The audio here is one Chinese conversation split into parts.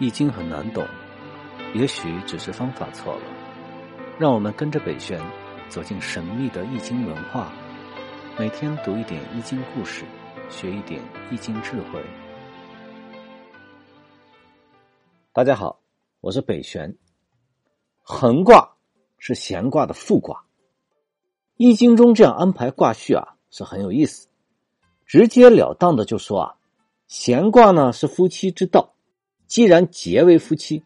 易经很难懂，也许只是方法错了。让我们跟着北玄走进神秘的易经文化，每天读一点易经故事，学一点易经智慧。大家好，我是北玄。横卦是闲卦的副卦，易经中这样安排卦序啊，是很有意思。直截了当的就说啊，闲卦呢是夫妻之道。既然结为夫妻，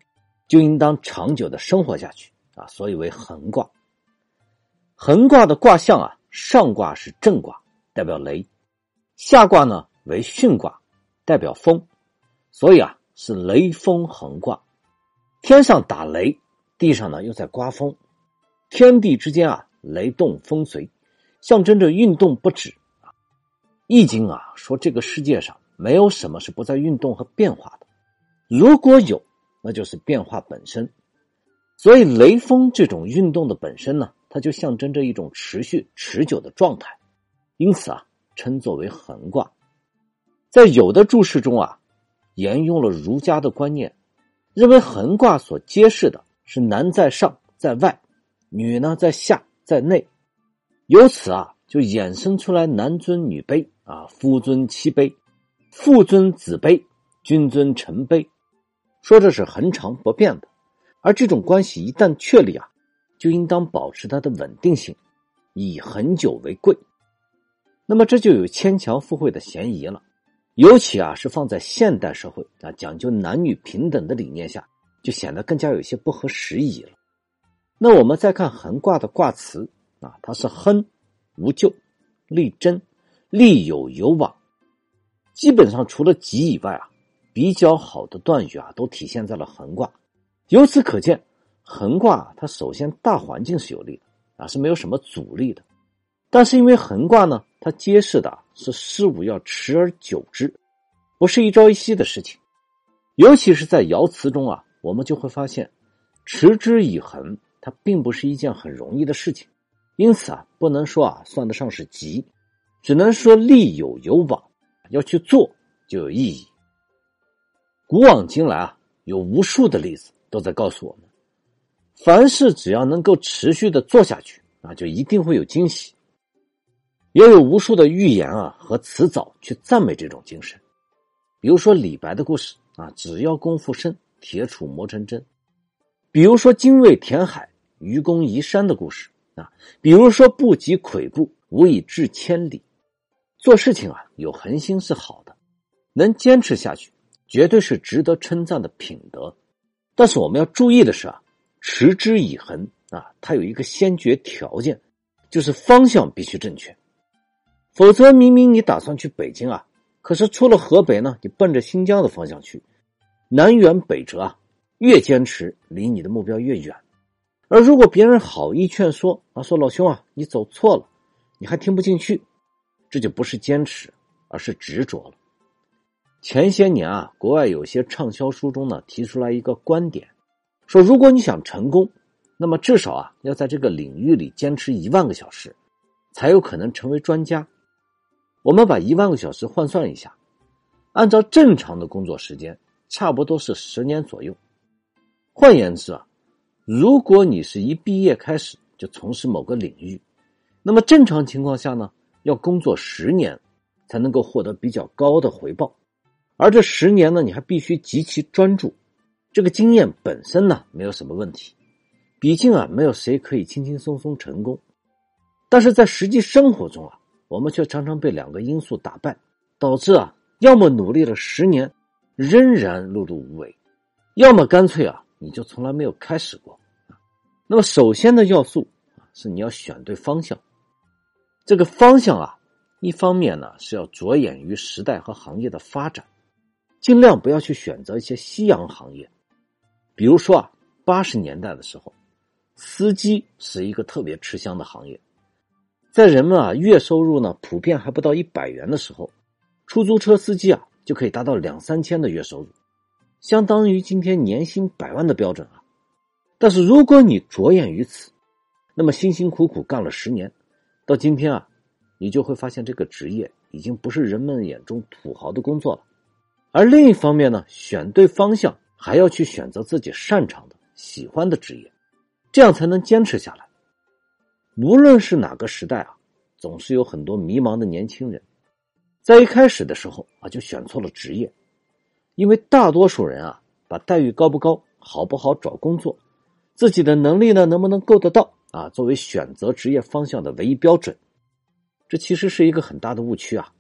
就应当长久的生活下去啊，所以为横卦。横卦的卦象啊，上卦是震卦，代表雷；下卦呢为巽卦，代表风，所以啊是雷风横卦。天上打雷，地上呢又在刮风，天地之间啊雷动风随，象征着运动不止啊。易经啊说这个世界上没有什么是不在运动和变化的。如果有，那就是变化本身。所以雷锋这种运动的本身呢，它就象征着一种持续、持久的状态，因此啊，称作为横卦。在有的注释中啊，沿用了儒家的观念，认为横卦所揭示的是男在上，在外；女呢在下，在内。由此啊，就衍生出来男尊女卑啊，夫尊妻卑，父尊子卑，君尊臣卑。说这是恒常不变的，而这种关系一旦确立啊，就应当保持它的稳定性，以恒久为贵。那么这就有牵强附会的嫌疑了，尤其啊是放在现代社会啊讲究男女平等的理念下，就显得更加有些不合时宜了。那我们再看横卦的卦辞啊，它是亨，无咎，利贞，利有有往，基本上除了吉以外啊。比较好的断语啊，都体现在了横卦。由此可见，横卦它首先大环境是有利的啊，是没有什么阻力的。但是因为横卦呢，它揭示的是事物要持而久之，不是一朝一夕的事情。尤其是在爻辞中啊，我们就会发现，持之以恒，它并不是一件很容易的事情。因此啊，不能说啊算得上是吉，只能说利有有往，要去做就有意义。古往今来啊，有无数的例子都在告诉我们，凡事只要能够持续的做下去啊，就一定会有惊喜。也有无数的寓言啊和辞藻去赞美这种精神，比如说李白的故事啊，只要功夫深，铁杵磨成针；比如说精卫填海，愚公移山的故事啊；比如说不积跬步，无以至千里。做事情啊，有恒心是好的，能坚持下去。绝对是值得称赞的品德，但是我们要注意的是啊，持之以恒啊，它有一个先决条件，就是方向必须正确，否则明明你打算去北京啊，可是出了河北呢，你奔着新疆的方向去，南辕北辙啊，越坚持离你的目标越远。而如果别人好意劝说啊，说老兄啊，你走错了，你还听不进去，这就不是坚持，而是执着了。前些年啊，国外有些畅销书中呢提出来一个观点，说如果你想成功，那么至少啊要在这个领域里坚持一万个小时，才有可能成为专家。我们把一万个小时换算一下，按照正常的工作时间，差不多是十年左右。换言之啊，如果你是一毕业开始就从事某个领域，那么正常情况下呢，要工作十年才能够获得比较高的回报。而这十年呢，你还必须极其专注。这个经验本身呢，没有什么问题。毕竟啊，没有谁可以轻轻松松成功。但是在实际生活中啊，我们却常常被两个因素打败，导致啊，要么努力了十年，仍然碌碌无为；要么干脆啊，你就从来没有开始过。那么，首先的要素啊，是你要选对方向。这个方向啊，一方面呢，是要着眼于时代和行业的发展。尽量不要去选择一些夕阳行业，比如说啊，八十年代的时候，司机是一个特别吃香的行业，在人们啊月收入呢普遍还不到一百元的时候，出租车司机啊就可以达到两三千的月收入，相当于今天年薪百万的标准啊。但是如果你着眼于此，那么辛辛苦苦干了十年，到今天啊，你就会发现这个职业已经不是人们眼中土豪的工作了。而另一方面呢，选对方向还要去选择自己擅长的、喜欢的职业，这样才能坚持下来。无论是哪个时代啊，总是有很多迷茫的年轻人，在一开始的时候啊就选错了职业，因为大多数人啊把待遇高不高、好不好找工作、自己的能力呢能不能够得到啊作为选择职业方向的唯一标准，这其实是一个很大的误区啊。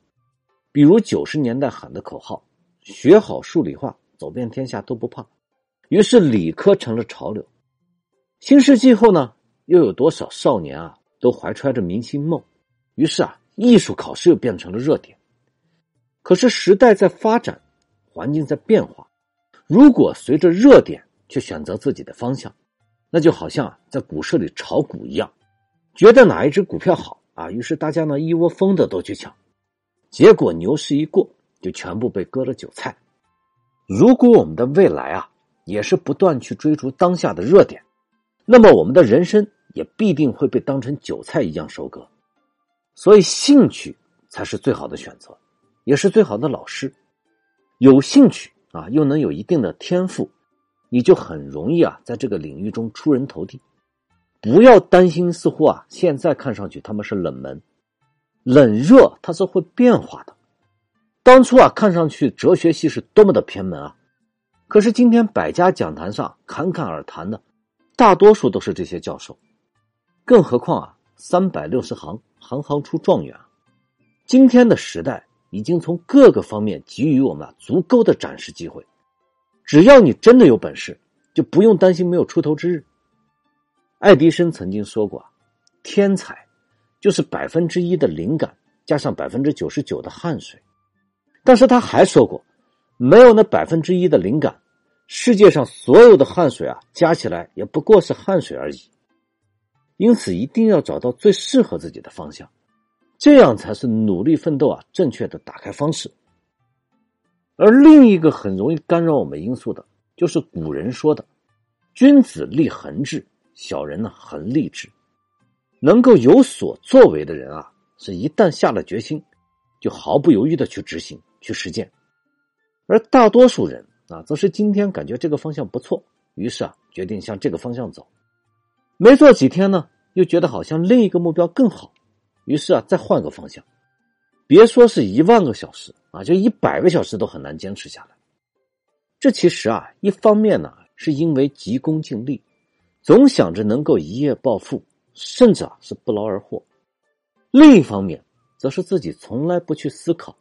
比如九十年代喊的口号：“学好数理化，走遍天下都不怕。”于是理科成了潮流。新世纪后呢？又有多少少年啊，都怀揣着明星梦？于是啊，艺术考试又变成了热点。可是时代在发展，环境在变化，如果随着热点去选择自己的方向，那就好像在股市里炒股一样，觉得哪一只股票好啊，于是大家呢一窝蜂的都去抢，结果牛市一过，就全部被割了韭菜。如果我们的未来啊，也是不断去追逐当下的热点。那么我们的人生也必定会被当成韭菜一样收割，所以兴趣才是最好的选择，也是最好的老师。有兴趣啊，又能有一定的天赋，你就很容易啊，在这个领域中出人头地。不要担心，似乎啊，现在看上去他们是冷门，冷热它是会变化的。当初啊，看上去哲学系是多么的偏门啊，可是今天百家讲坛上侃侃而谈的。大多数都是这些教授，更何况啊，三百六十行，行行出状元。今天的时代已经从各个方面给予我们足够的展示机会，只要你真的有本事，就不用担心没有出头之日。爱迪生曾经说过：“天才就是百分之一的灵感加上百分之九十九的汗水。”但是他还说过：“没有那百分之一的灵感。”世界上所有的汗水啊，加起来也不过是汗水而已。因此，一定要找到最适合自己的方向，这样才是努力奋斗啊正确的打开方式。而另一个很容易干扰我们因素的，就是古人说的“君子立恒志，小人呢恒立志”。能够有所作为的人啊，是一旦下了决心，就毫不犹豫的去执行、去实践。而大多数人。啊，则是今天感觉这个方向不错，于是啊，决定向这个方向走。没做几天呢，又觉得好像另一个目标更好，于是啊，再换个方向。别说是一万个小时啊，就一百个小时都很难坚持下来。这其实啊，一方面呢，是因为急功近利，总想着能够一夜暴富，甚至啊是不劳而获；另一方面，则是自己从来不去思考。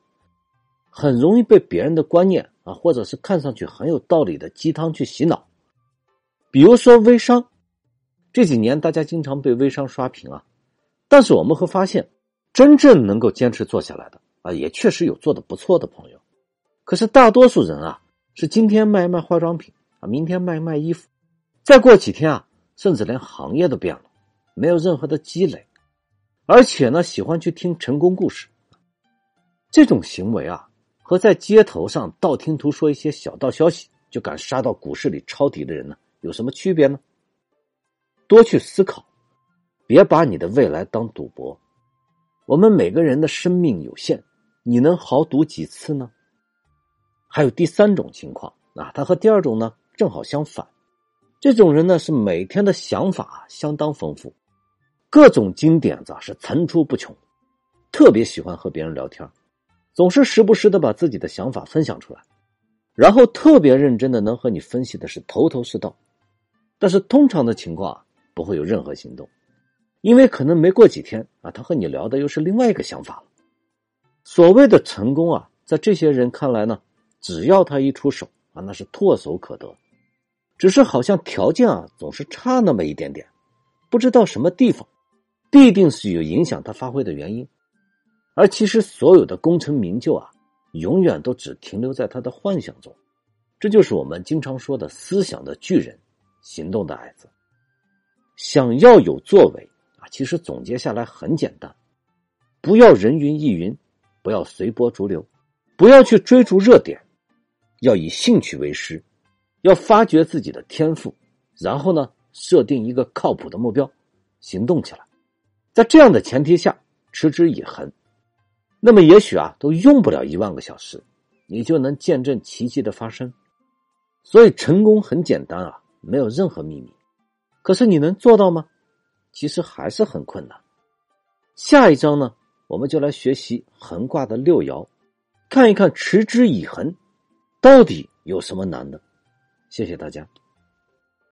很容易被别人的观念啊，或者是看上去很有道理的鸡汤去洗脑。比如说微商，这几年大家经常被微商刷屏啊，但是我们会发现，真正能够坚持做下来的啊，也确实有做的不错的朋友。可是大多数人啊，是今天卖一卖化妆品啊，明天卖一卖衣服，再过几天啊，甚至连行业都变了，没有任何的积累，而且呢，喜欢去听成功故事，这种行为啊。和在街头上道听途说一些小道消息就敢杀到股市里抄底的人呢，有什么区别呢？多去思考，别把你的未来当赌博。我们每个人的生命有限，你能豪赌几次呢？还有第三种情况啊，他和第二种呢正好相反。这种人呢是每天的想法相当丰富，各种金点子是层出不穷，特别喜欢和别人聊天。总是时不时的把自己的想法分享出来，然后特别认真的能和你分析的是头头是道，但是通常的情况啊不会有任何行动，因为可能没过几天啊他和你聊的又是另外一个想法了。所谓的成功啊，在这些人看来呢，只要他一出手啊，那是唾手可得，只是好像条件啊总是差那么一点点，不知道什么地方，必定是有影响他发挥的原因。而其实，所有的功成名就啊，永远都只停留在他的幻想中。这就是我们经常说的思想的巨人，行动的矮子。想要有作为啊，其实总结下来很简单：不要人云亦云，不要随波逐流，不要去追逐热点，要以兴趣为师，要发掘自己的天赋，然后呢，设定一个靠谱的目标，行动起来。在这样的前提下，持之以恒。那么也许啊，都用不了一万个小时，你就能见证奇迹的发生。所以成功很简单啊，没有任何秘密。可是你能做到吗？其实还是很困难。下一章呢，我们就来学习横卦的六爻，看一看持之以恒到底有什么难的。谢谢大家。